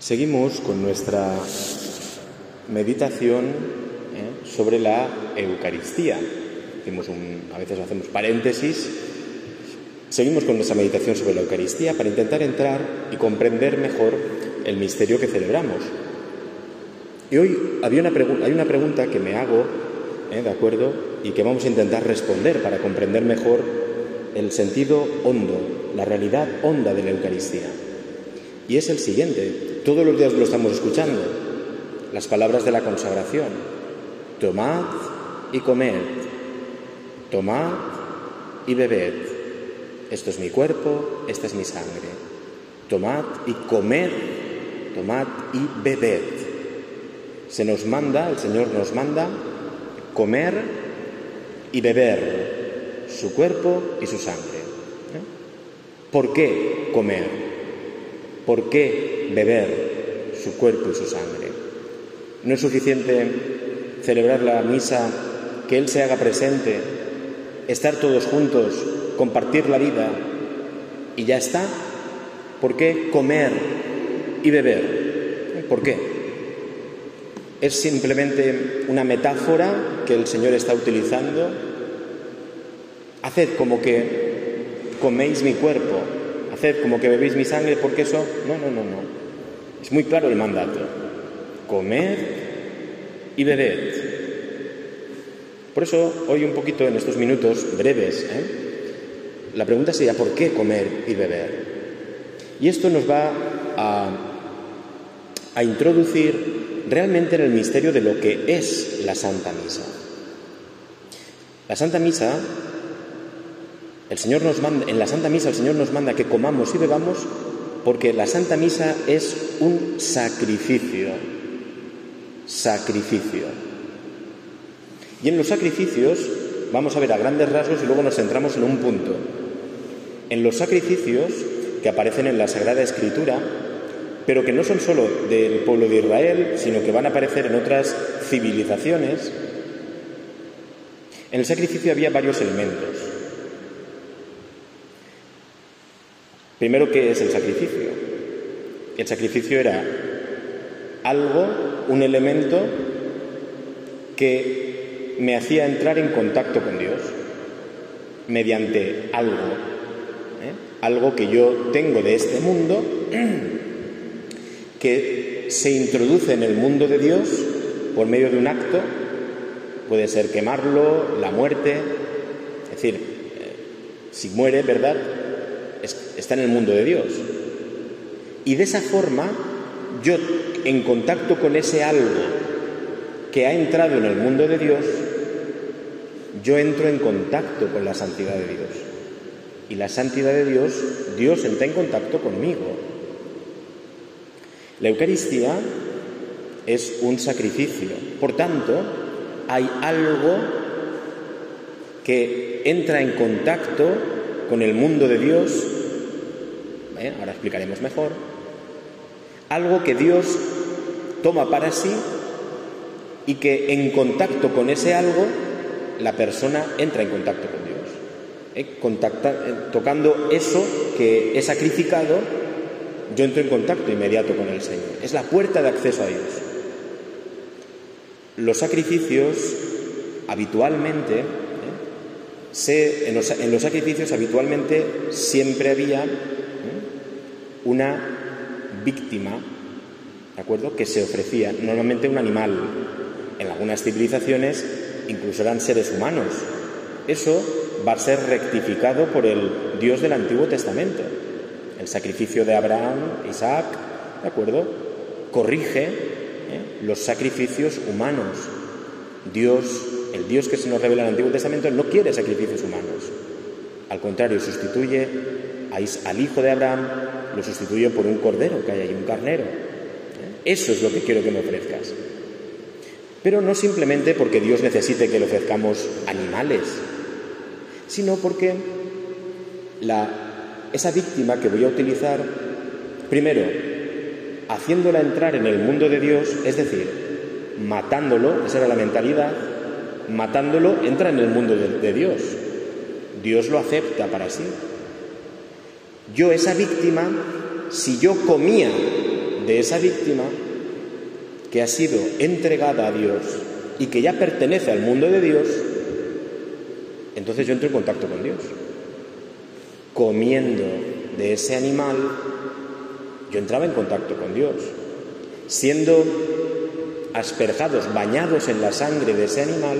Seguimos con nuestra meditación ¿eh? sobre la Eucaristía. a veces hacemos paréntesis. Seguimos con nuestra meditación sobre la Eucaristía para intentar entrar y comprender mejor el misterio que celebramos. Y hoy había una hay una pregunta que me hago, ¿eh? ¿de acuerdo? Y que vamos a intentar responder para comprender mejor el sentido hondo, la realidad honda de la Eucaristía. Y es el siguiente, todos los días lo estamos escuchando. Las palabras de la consagración. Tomad y comed. Tomad y bebed. Esto es mi cuerpo, esta es mi sangre. Tomad y comed. Tomad y bebed. Se nos manda, el Señor nos manda comer y beber su cuerpo y su sangre. ¿Por qué comer? ¿Por qué beber su cuerpo y su sangre. No es suficiente celebrar la misa, que Él se haga presente, estar todos juntos, compartir la vida y ya está. ¿Por qué comer y beber? ¿Por qué? ¿Es simplemente una metáfora que el Señor está utilizando? Haced como que coméis mi cuerpo, como que bebéis mi sangre, porque eso... No, no, no, no. Es muy claro el mandato. Comed y bebed. Por eso, hoy un poquito en estos minutos breves, ¿eh? la pregunta sería ¿por qué comer y beber? Y esto nos va a, a introducir realmente en el misterio de lo que es la Santa Misa. La Santa Misa, el Señor nos manda, en la Santa Misa el Señor nos manda que comamos y bebamos porque la Santa Misa es un sacrificio, sacrificio. Y en los sacrificios, vamos a ver a grandes rasgos y luego nos centramos en un punto. En los sacrificios que aparecen en la Sagrada Escritura, pero que no son solo del pueblo de Israel, sino que van a aparecer en otras civilizaciones, en el sacrificio había varios elementos. Primero, ¿qué es el sacrificio? El sacrificio era algo, un elemento que me hacía entrar en contacto con Dios mediante algo, ¿eh? algo que yo tengo de este mundo, que se introduce en el mundo de Dios por medio de un acto, puede ser quemarlo, la muerte, es decir, eh, si muere, ¿verdad? Está en el mundo de Dios. Y de esa forma, yo en contacto con ese algo que ha entrado en el mundo de Dios, yo entro en contacto con la santidad de Dios. Y la santidad de Dios, Dios entra en contacto conmigo. La Eucaristía es un sacrificio. Por tanto, hay algo que entra en contacto con el mundo de Dios ¿eh? ahora explicaremos mejor, algo que Dios toma para sí y que en contacto con ese algo la persona entra en contacto con Dios. ¿eh? Eh, tocando eso que he sacrificado, yo entro en contacto inmediato con el Señor. Es la puerta de acceso a Dios. Los sacrificios habitualmente, en los sacrificios habitualmente siempre había una víctima, ¿de acuerdo?, que se ofrecía, normalmente un animal. En algunas civilizaciones incluso eran seres humanos. Eso va a ser rectificado por el Dios del Antiguo Testamento. El sacrificio de Abraham, Isaac, ¿de acuerdo? Corrige ¿eh? los sacrificios humanos. Dios, el Dios que se nos revela en el Antiguo Testamento, no quiere sacrificios humanos. Al contrario, sustituye al hijo de Abraham lo sustituyo por un cordero que hay ahí, un carnero. Eso es lo que quiero que me ofrezcas. Pero no simplemente porque Dios necesite que le ofrezcamos animales, sino porque esa víctima que voy a utilizar, primero, haciéndola entrar en el mundo de Dios, es decir, matándolo, esa era la mentalidad, matándolo entra en el mundo de, Dios. Dios lo acepta para sí. Yo, esa víctima, si yo comía de esa víctima que ha sido entregada a Dios y que ya pertenece al mundo de Dios, entonces yo entro en contacto con Dios. Comiendo de ese animal, yo entraba en contacto con Dios. Siendo asperjados, bañados en la sangre de ese animal,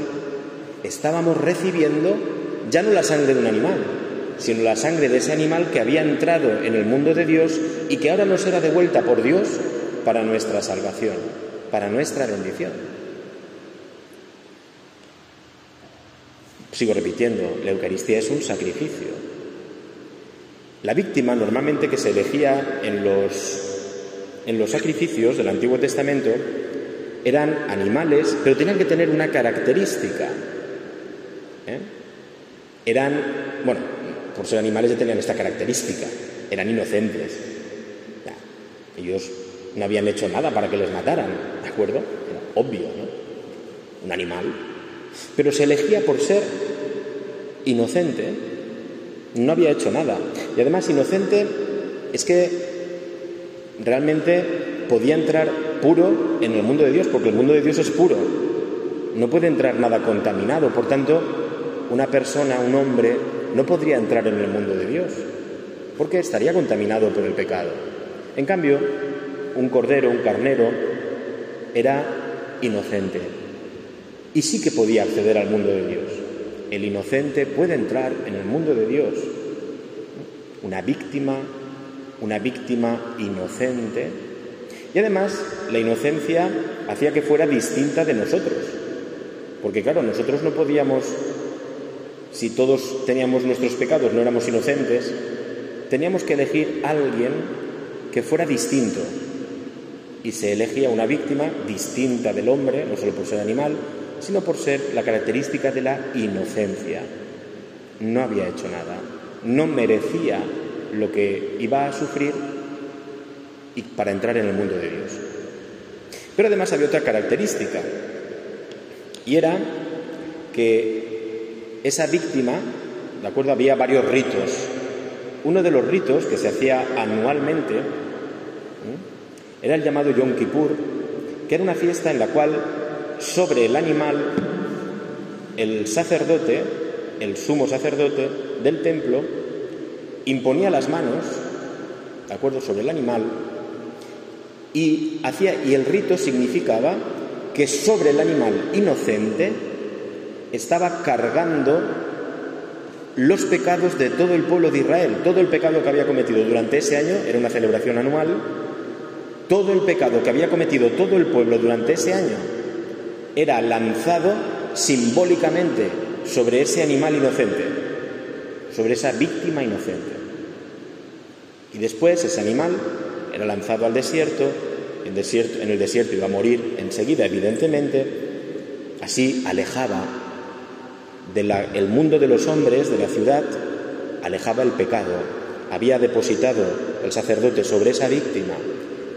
estábamos recibiendo ya no la sangre de un animal, sino la sangre de ese animal que había entrado en el mundo de Dios y que ahora nos era devuelta por Dios para nuestra salvación, para nuestra bendición. Sigo repitiendo, la Eucaristía es un sacrificio. La víctima normalmente que se elegía en los, en los sacrificios del Antiguo Testamento eran animales, pero tenían que tener una característica. ¿Eh? Eran, bueno, por ser animales ya tenían esta característica, eran inocentes. ellos no habían hecho nada para que les mataran, ¿de acuerdo? Era obvio, ¿no? Un animal. Pero se elegía por ser inocente, no había hecho nada. Y además inocente es que realmente podía entrar puro en el mundo de Dios, porque el mundo de Dios es puro. No puede entrar nada contaminado. Por tanto, una persona, un hombre, no podría entrar en el mundo de Dios, porque estaría contaminado por el pecado. En cambio, un cordero, un carnero, era inocente y sí que podía acceder al mundo de Dios. El inocente puede entrar en el mundo de Dios. Una víctima, una víctima inocente. Y además, la inocencia hacía que fuera distinta de nosotros. Porque claro, nosotros no podíamos si todos teníamos nuestros pecados, no éramos inocentes, teníamos que elegir a alguien que fuera distinto. Y se elegía una víctima distinta del hombre, no solo por ser animal, sino por ser la característica de la inocencia. No había hecho nada, no merecía lo que iba a sufrir y para entrar en el mundo de Dios. Pero además había otra característica, y era que esa víctima, ¿de acuerdo? Había varios ritos. Uno de los ritos que se hacía anualmente era el llamado Yom Kippur, que era una fiesta en la cual sobre el animal el sacerdote, el sumo sacerdote del templo, imponía las manos, ¿de acuerdo?, sobre el animal y hacía y el rito significaba que sobre el animal inocente estaba cargando los pecados de todo el pueblo de Israel, todo el pecado que había cometido durante ese año, era una celebración anual, todo el pecado que había cometido todo el pueblo durante ese año era lanzado simbólicamente sobre ese animal inocente, sobre esa víctima inocente. Y después ese animal era lanzado al desierto, en, el desierto iba a morir enseguida, evidentemente, así alejaba del mundo de los hombres, de la ciudad, alejaba el pecado. Había depositado el sacerdote sobre esa víctima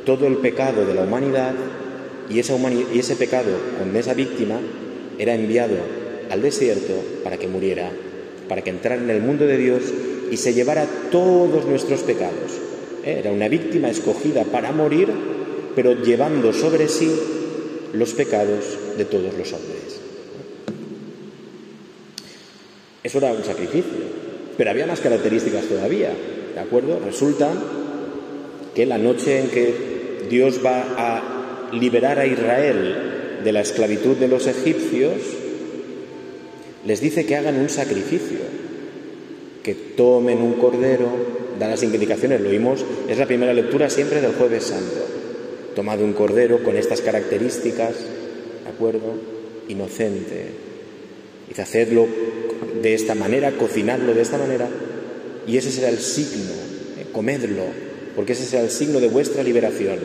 todo el pecado de la humanidad y, y ese pecado con esa víctima era enviado al desierto para que muriera, para que entrara en el mundo de Dios y se llevara todos nuestros pecados. Era una víctima escogida para morir, pero llevando sobre sí los pecados de todos los hombres. Eso era un sacrificio. Pero había más características todavía, ¿de acuerdo? Resulta que la noche en que Dios va a liberar a Israel de la esclavitud de los egipcios, les dice que hagan un sacrificio, que tomen un cordero, dan las indicaciones, lo oímos, es la primera lectura siempre del jueves santo. Tomad un cordero con estas características, ¿de acuerdo? Inocente. Y hacedlo de esta manera, cocinadlo de esta manera, y ese será el signo, eh, comedlo, porque ese será el signo de vuestra liberación.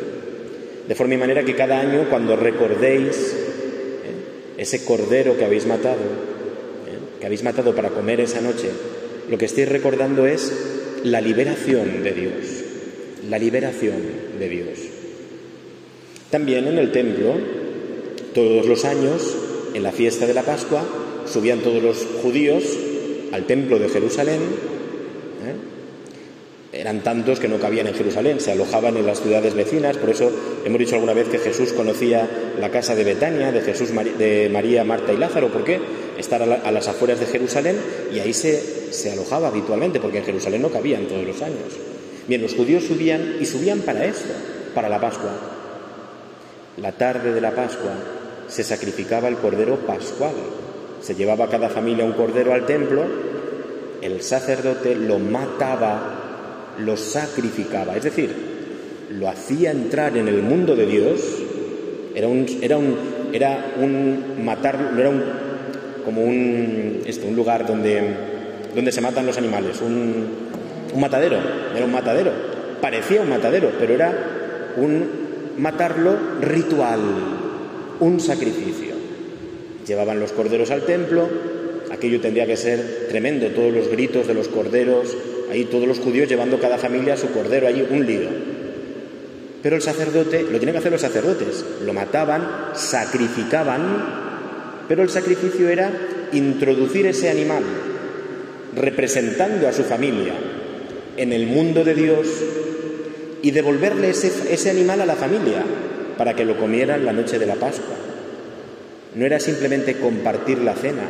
De forma y manera que cada año, cuando recordéis eh, ese cordero que habéis matado, eh, que habéis matado para comer esa noche, lo que estáis recordando es la liberación de Dios, la liberación de Dios. También en el templo, todos los años, en la fiesta de la Pascua, subían todos los judíos al templo de Jerusalén ¿eh? eran tantos que no cabían en Jerusalén, se alojaban en las ciudades vecinas, por eso hemos dicho alguna vez que Jesús conocía la casa de Betania, de Jesús, de María, Marta y Lázaro, ¿por qué? Estar a, las afueras de Jerusalén y ahí se, se alojaba habitualmente, porque en Jerusalén no cabían todos los años. Bien, los judíos subían y subían para esto, para la Pascua. La tarde de la Pascua se sacrificaba el cordero pascual. Se llevaba cada familia un cordero al templo, el sacerdote lo mataba lo sacrificaba, es decir, lo hacía entrar en el mundo de Dios, era un, era un, era un era un, como un, esto, un lugar donde, donde se matan los animales, un matadero, era un matadero, parecía un matadero, pero era un matarlo ritual, un sacrificio. Llevaban los corderos al templo, aquello tendría que ser tremendo, todos los gritos de los corderos, ahí todos los judíos llevando cada familia su cordero, allí un lío. Pero el sacerdote, lo tienen que hacer los sacerdotes, lo mataban, sacrificaban, pero el sacrificio era introducir ese animal, representando a su familia en el mundo de Dios y devolverle ese, ese animal a la familia para que lo comieran la noche de la Pascua. No era simplemente compartir la cena,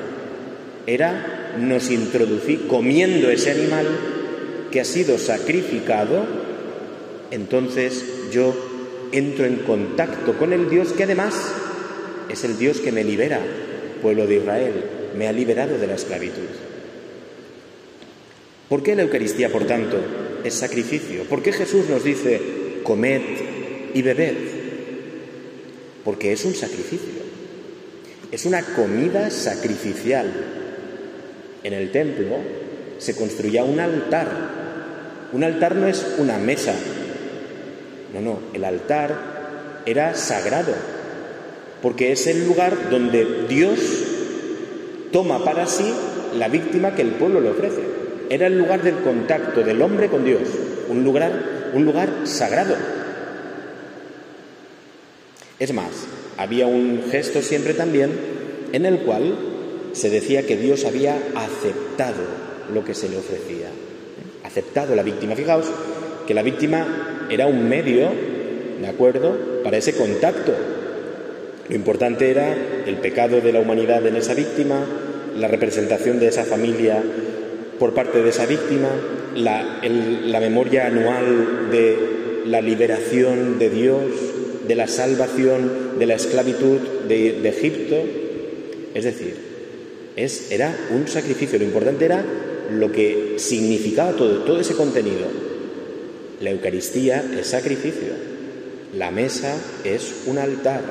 era nos introducir, comiendo ese animal, que ha sido sacrificado, entonces yo entro en contacto con el Dios que además es el Dios que me libera, pueblo de Israel, me ha liberado de la esclavitud. ¿Por qué la Eucaristía, por tanto, es sacrificio? ¿Por qué Jesús nos dice, comed y bebed? Porque es un sacrificio, es una comida sacrificial. En el templo se construía un altar un altar no es una mesa. No, no, el altar era sagrado, porque es el lugar donde Dios toma para sí la víctima que el pueblo le ofrece. Era el lugar del contacto del hombre con Dios, un lugar, un lugar sagrado. Es más, había un gesto siempre también en el cual se decía que Dios había aceptado lo que se le ofrecía aceptado la víctima. Fijaos que la víctima era un medio, ¿de acuerdo?, para ese contacto. Lo importante era el pecado de la humanidad en esa víctima, la representación de esa familia por parte de esa víctima, la, la memoria anual de la liberación de Dios, de la salvación de la esclavitud de, Egipto. Es decir, es, era un sacrificio. Lo importante era lo que significaba todo, todo ese contenido. La Eucaristía es sacrificio, la mesa es un altar,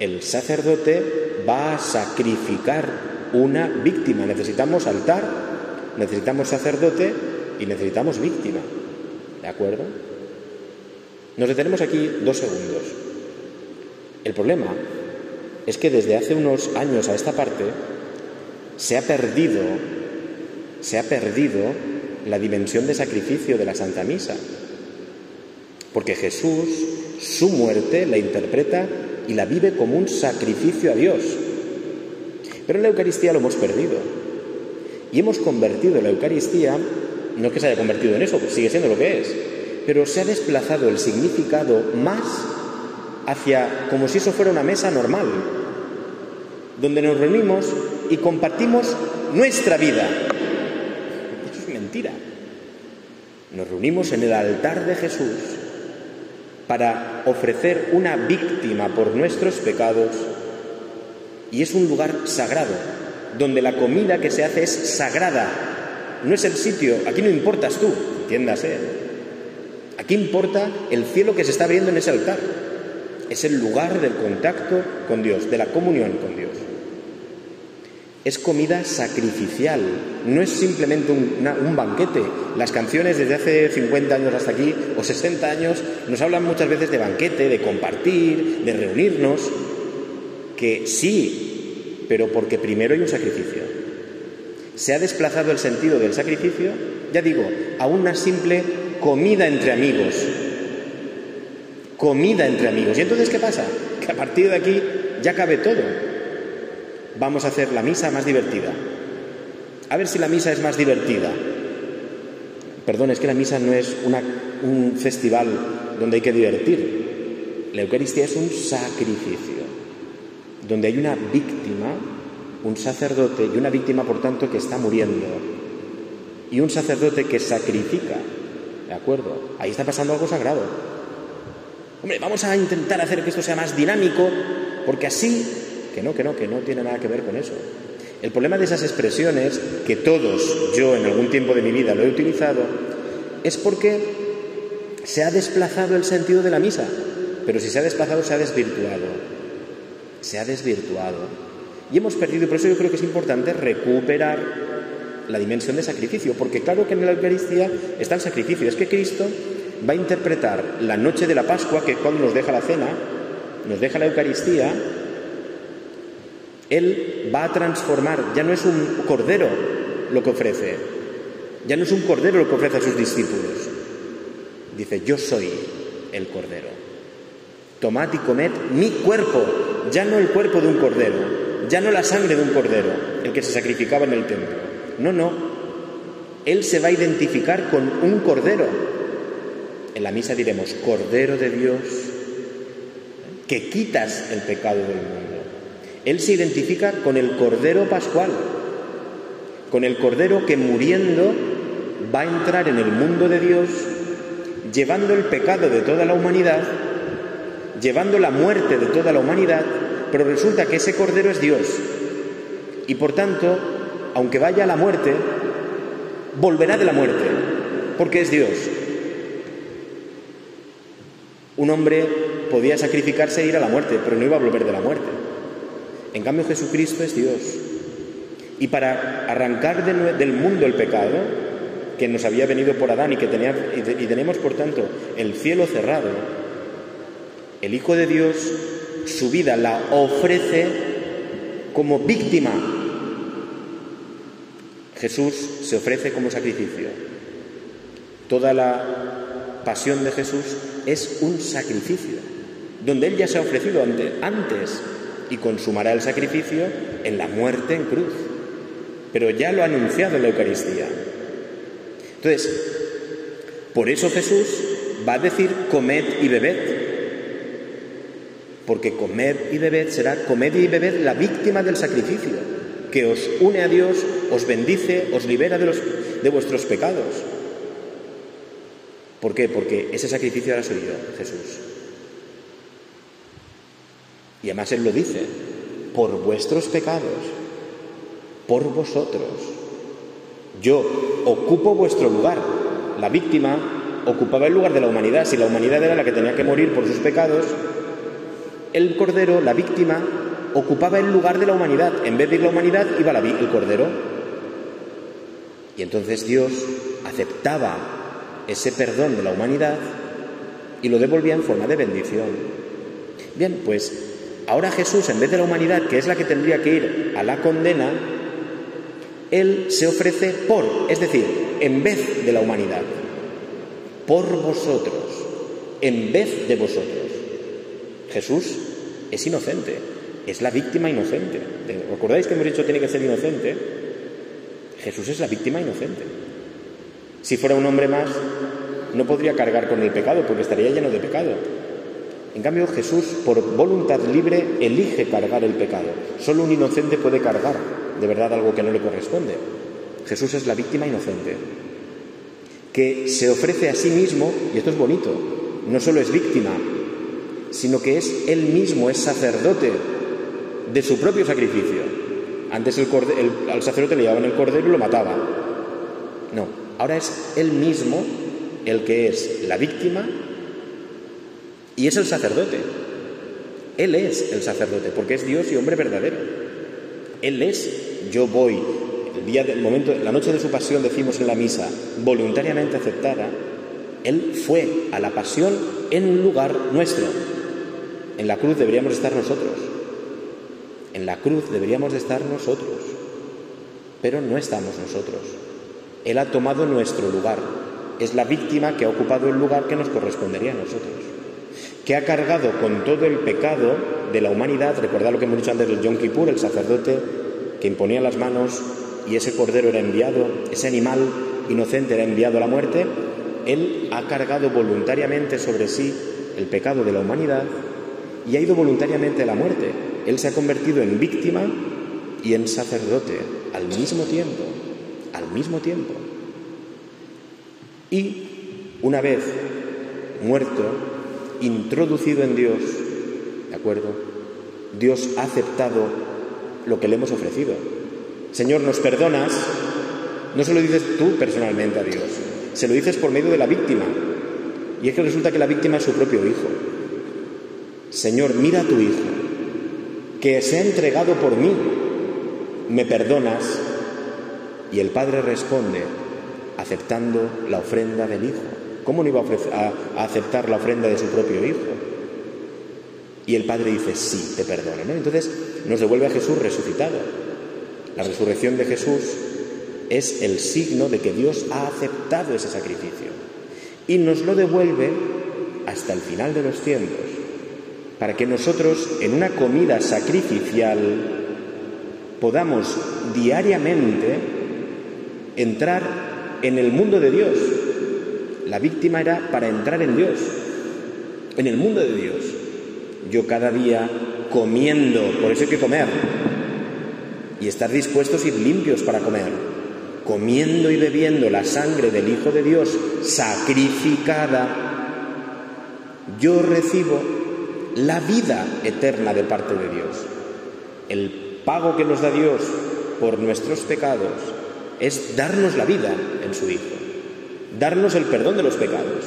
el sacerdote va a sacrificar una víctima. Necesitamos altar, necesitamos sacerdote y necesitamos víctima. ¿De acuerdo? Nos detenemos aquí dos segundos. El problema es que desde hace unos años a esta parte se ha perdido se ha perdido la dimensión de sacrificio de la Santa Misa. Porque Jesús, su muerte, la interpreta y la vive como un sacrificio a Dios. Pero en la Eucaristía lo hemos perdido. Y hemos convertido la Eucaristía, no que se haya convertido en eso, sigue siendo lo que es, pero se ha desplazado el significado más hacia como si eso fuera una mesa normal, donde nos reunimos y compartimos nuestra vida, nos reunimos en el altar de Jesús para ofrecer una víctima por nuestros pecados y es un lugar sagrado, donde la comida que se hace es sagrada. No es el sitio, aquí no importas tú, entiéndase. Aquí importa el cielo que se está viendo en ese altar. Es el lugar del contacto con Dios, de la comunión con Dios. Es comida sacrificial, no es simplemente un, banquete. Las canciones desde hace 50 años hasta aquí, o 60 años, nos hablan muchas veces de banquete, de compartir, de reunirnos, que sí, pero porque primero hay un sacrificio. Se ha desplazado el sentido del sacrificio, ya digo, a una simple comida entre amigos. Comida entre amigos. ¿Y entonces qué pasa? Que a partir de aquí ya cabe todo vamos a hacer la misa más divertida. A ver si la misa es más divertida. Perdón, es que la misa no es un festival donde hay que divertir. La Eucaristía es un sacrificio, donde hay una víctima, un sacerdote y una víctima, por tanto, que está muriendo. Y un sacerdote que sacrifica. ¿De acuerdo? Ahí está pasando algo sagrado. Hombre, vamos a intentar hacer que esto sea más dinámico, porque así, que no, que no, que no tiene nada que ver con eso. El problema de esas expresiones, que todos yo en algún tiempo de mi vida lo he utilizado, es porque se ha desplazado el sentido de la misa. Pero si se ha desplazado, se ha desvirtuado. Se ha desvirtuado. Y hemos perdido, por eso yo creo que es importante recuperar la dimensión de sacrificio, porque claro que en la Eucaristía está el sacrificio. Es que Cristo va a interpretar la noche de la Pascua, que es cuando nos deja la cena, nos deja la Eucaristía, él va a transformar, ya no es un cordero lo que ofrece, ya no es un cordero lo que ofrece a sus discípulos. Dice, yo soy el cordero. Tomad y comed mi cuerpo, ya no el cuerpo de un cordero, ya no la sangre de un cordero, el que se sacrificaba en el templo. No, no. Él se va a identificar con un cordero. En la misa diremos, Cordero de Dios, que quitas el pecado del mundo. Él se identifica con el Cordero Pascual, con el Cordero que muriendo va a entrar en el mundo de Dios, llevando el pecado de toda la humanidad, llevando la muerte de toda la humanidad, pero resulta que ese Cordero es Dios. Y por tanto, aunque vaya a la muerte, volverá de la muerte, porque es Dios. Un hombre podía sacrificarse e ir a la muerte, pero no iba a volver de la muerte. En cambio Jesucristo es Dios. Y para arrancar del mundo el pecado, que nos había venido por Adán y que tenía, y tenemos por tanto el cielo cerrado, el Hijo de Dios su vida la ofrece como víctima. Jesús se ofrece como sacrificio. Toda la pasión de Jesús es un sacrificio, donde Él ya se ha ofrecido antes y consumará el sacrificio en la muerte en cruz. Pero ya lo ha anunciado en la Eucaristía. Entonces, por eso Jesús va a decir comed y bebed. Porque comed y bebed será comed y bebed la víctima del sacrificio, que os une a Dios, os bendice, os libera de, los, de vuestros pecados. ¿Por qué? Porque ese sacrificio ahora soy yo, Jesús. Y además Él lo dice, por vuestros pecados, por vosotros. Yo ocupo vuestro lugar. La víctima ocupaba el lugar de la humanidad. Si la humanidad era la que tenía que morir por sus pecados, el cordero, la víctima, ocupaba el lugar de la humanidad. En vez de ir la humanidad, iba la, el cordero. Y entonces Dios aceptaba ese perdón de la humanidad y lo devolvía en forma de bendición. Bien, pues Ahora Jesús, en vez de la humanidad, que es la que tendría que ir a la condena, Él se ofrece por, es decir, en vez de la humanidad, por vosotros, en vez de vosotros. Jesús es inocente, es la víctima inocente. ¿Recordáis que hemos dicho tiene que ser inocente? Jesús es la víctima inocente. Si fuera un hombre más, no podría cargar con el pecado porque estaría lleno de pecado. En cambio, Jesús, por voluntad libre, elige cargar el pecado. Solo un inocente puede cargar de verdad algo que no le corresponde. Jesús es la víctima inocente, que se ofrece a sí mismo, y esto es bonito, no solo es víctima, sino que es él mismo, es sacerdote de su propio sacrificio. Antes el al sacerdote le llevaban el cordero y lo mataba. No, ahora es él mismo el que es la víctima y es el sacerdote. Él es el sacerdote, porque es Dios y hombre verdadero. Él es, yo voy, el día del momento, la noche de su pasión decimos en la misa, voluntariamente aceptada, Él fue a la pasión en lugar nuestro. En la cruz deberíamos estar nosotros. En la cruz deberíamos de estar nosotros. Pero no estamos nosotros. Él ha tomado nuestro lugar. Es la víctima que ha ocupado el lugar que nos correspondería a nosotros que ha cargado con todo el pecado de la humanidad. Recordad lo que hemos dicho antes del Yom Kippur, el sacerdote que imponía las manos y ese cordero era enviado, ese animal inocente era enviado a la muerte, Él ha cargado voluntariamente sobre sí el pecado de la humanidad y ha ido voluntariamente a la muerte. Él se ha convertido en víctima y en sacerdote al mismo tiempo, al mismo tiempo. Y una vez muerto, introducido en Dios, ¿de acuerdo? Dios ha aceptado lo que le hemos ofrecido. Señor, ¿nos perdonas? No se lo dices tú personalmente a Dios, se lo dices por medio de la víctima. Y es que resulta que la víctima es su propio hijo. Señor, mira a tu hijo, que se ha entregado por mí. ¿Me perdonas? Y el padre responde, aceptando la ofrenda del hijo. ¿Cómo no iba a, aceptar la ofrenda de su propio hijo? Y el padre dice, sí, te perdono. Entonces nos devuelve a Jesús resucitado. La resurrección de Jesús es el signo de que Dios ha aceptado ese sacrificio y nos lo devuelve hasta el final de los tiempos, para que nosotros en una comida sacrificial podamos diariamente entrar en el mundo de Dios. La víctima era para entrar en Dios, en el mundo de Dios. Yo cada día comiendo, por eso hay que comer, y estar dispuestos y limpios para comer, comiendo y bebiendo la sangre del Hijo de Dios sacrificada, yo recibo la vida eterna de parte de Dios. El pago que nos da Dios por nuestros pecados es darnos la vida en su Hijo, darnos el perdón de los pecados.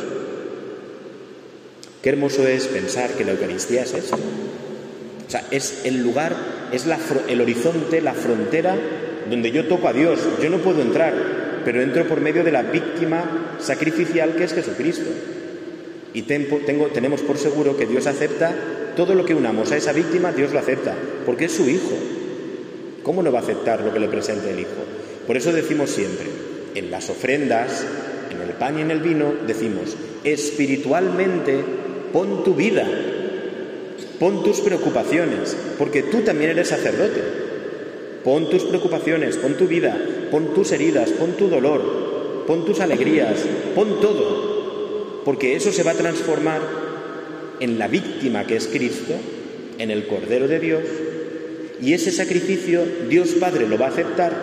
Qué hermoso es pensar que la Eucaristía es eso. O sea, es el lugar, es el horizonte, la frontera donde yo toco a Dios. Yo no puedo entrar, pero entro por medio de la víctima sacrificial que es Jesucristo. Y tenemos por seguro que Dios acepta todo lo que unamos a esa víctima, Dios lo acepta, porque es su Hijo. ¿Cómo no va a aceptar lo que le presente el Hijo? Por eso decimos siempre, en las ofrendas, en el pan y en el vino, decimos, espiritualmente pon tu vida, pon tus preocupaciones, porque tú también eres sacerdote. Pon tus preocupaciones, pon tu vida, pon tus heridas, pon tu dolor, pon tus alegrías, pon todo, porque eso se va a transformar en la víctima que es Cristo, en el Cordero de Dios, y ese sacrificio Dios Padre lo va a aceptar,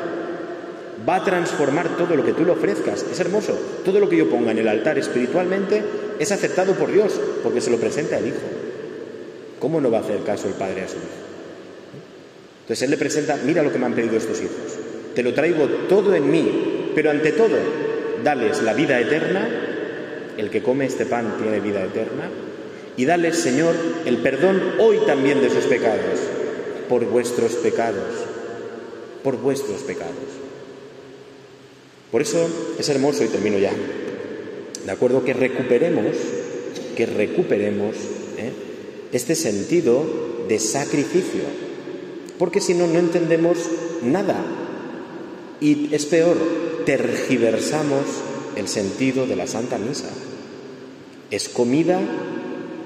va a transformar todo lo que tú le ofrezcas. Es hermoso, todo lo que yo ponga en el altar espiritualmente es aceptado por Dios, porque se lo presenta el Hijo. ¿Cómo no va a hacer caso el Padre a su Hijo? Entonces Él le presenta, mira lo que me han pedido estos hijos, te lo traigo todo en mí, pero ante todo, dales la vida eterna, el que come este pan tiene vida eterna, y dales, Señor, el perdón hoy también de sus pecados, por vuestros pecados, por vuestros pecados. Por eso es hermoso, y termino ya, de acuerdo, que recuperemos, que recuperemos ¿eh? este sentido de sacrificio porque si no, no entendemos nada. Y es peor, tergiversamos el sentido de la Santa Misa. Es comida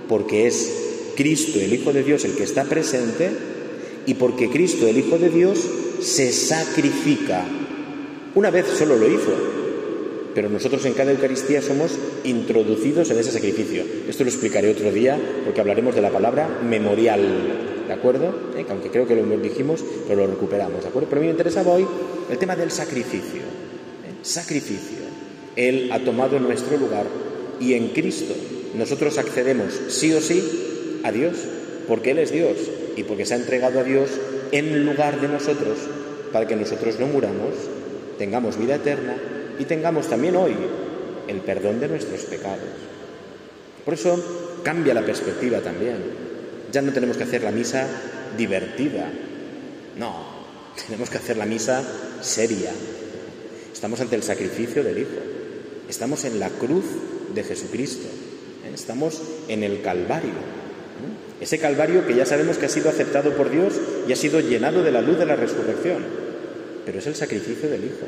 porque es Cristo, el Hijo de Dios, el que está presente, y porque Cristo, el Hijo de Dios, se sacrifica. Una vez solo lo hizo, pero nosotros en cada Eucaristía somos introducidos en ese sacrificio. Esto lo explicaré otro día porque hablaremos de la palabra memorial. ¿de acuerdo? Eh, aunque creo que lo dijimos, pero lo recuperamos, ¿de acuerdo? Pero a mí me interesaba hoy el tema del sacrificio. ¿eh? Sacrificio. Él ha tomado nuestro lugar y en Cristo nosotros accedemos sí o sí a Dios, porque Él es Dios y porque se ha entregado a Dios en lugar de nosotros, para que nosotros no muramos, tengamos vida eterna y tengamos también hoy el perdón de nuestros pecados. Por eso cambia la perspectiva también. Ya no tenemos que hacer la misa divertida, no, tenemos que hacer la misa seria. Estamos ante el sacrificio del Hijo, estamos en la cruz de Jesucristo, ¿eh? estamos en el Calvario. Ese Calvario que ya sabemos que ha sido aceptado por Dios y ha sido llenado de la luz de la resurrección, pero es el sacrificio del Hijo.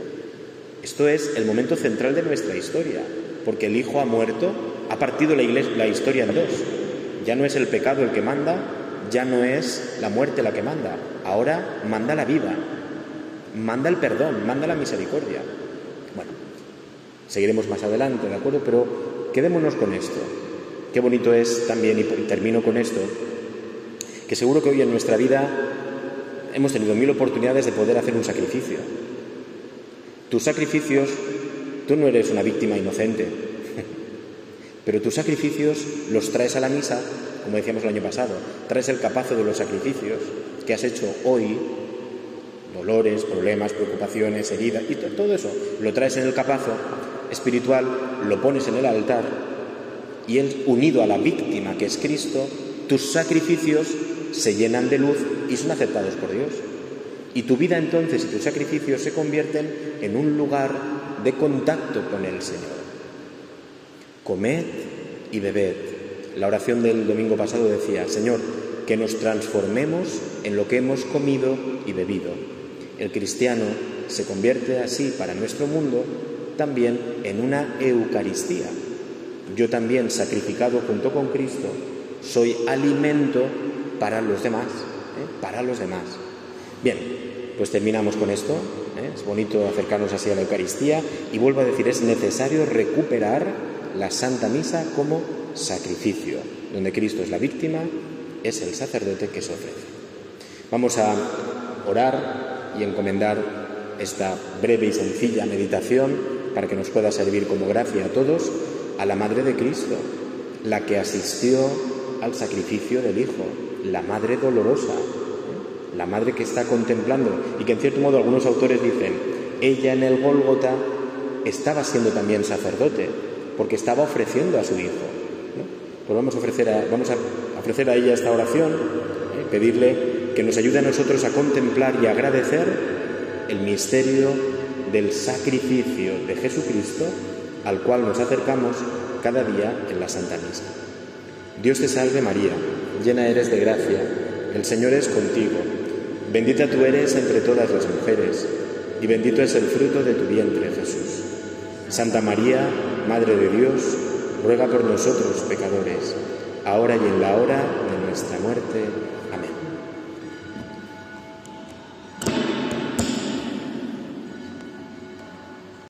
Esto es el momento central de nuestra historia, porque el Hijo ha muerto, ha partido la, la historia en dos. Ya no es el pecado el que manda, ya no es la muerte la que manda, ahora manda la vida, manda el perdón, manda la misericordia. Bueno, Seguiremos más adelante, ¿de acuerdo? Pero quedémonos con esto. Qué bonito es también, y termino con esto, que seguro que hoy en nuestra vida hemos tenido mil oportunidades de poder hacer un sacrificio. Tus sacrificios, tú no eres una víctima inocente, pero tus sacrificios los traes a la misa, como decíamos el año pasado, traes el capazo de los sacrificios que has hecho hoy, dolores, problemas, preocupaciones, heridas, y todo eso lo traes en el capazo espiritual, lo pones en el altar y él, unido a la víctima que es Cristo, tus sacrificios se llenan de luz y son aceptados por Dios. Y tu vida entonces y tus sacrificios se convierten en un lugar de contacto con el Señor. Comed y bebed. La oración del domingo pasado decía, Señor, que nos transformemos en lo que hemos comido y bebido. El cristiano se convierte así para nuestro mundo también en una Eucaristía. Yo también, sacrificado junto con Cristo, soy alimento para los demás, ¿eh? para los demás. Bien, pues terminamos con esto. ¿eh? Es bonito acercarnos así a la Eucaristía y vuelvo a decir, es necesario recuperar la Santa Misa como sacrificio, donde Cristo es la víctima, es el sacerdote que se ofrece. Vamos a orar y encomendar esta breve y sencilla meditación para que nos pueda servir como gracia a todos a la Madre de Cristo, la que asistió al sacrificio del Hijo, la Madre dolorosa, la Madre que está contemplando y que en cierto modo algunos autores dicen, ella en el Gólgota estaba siendo también sacerdote, porque estaba ofreciendo a su Hijo. Pues vamos a ofrecer a, vamos a ofrecer a ella esta oración, ¿eh? pedirle que nos ayude a nosotros a contemplar y agradecer el misterio del sacrificio de Jesucristo al cual nos acercamos cada día en la Santa Misa. Dios te salve María, llena eres de gracia, el Señor es contigo, bendita tú eres entre todas las mujeres, y bendito es el fruto de tu vientre Jesús. Santa María, Madre de Dios, ruega por nosotros pecadores, ahora y en la hora de nuestra muerte.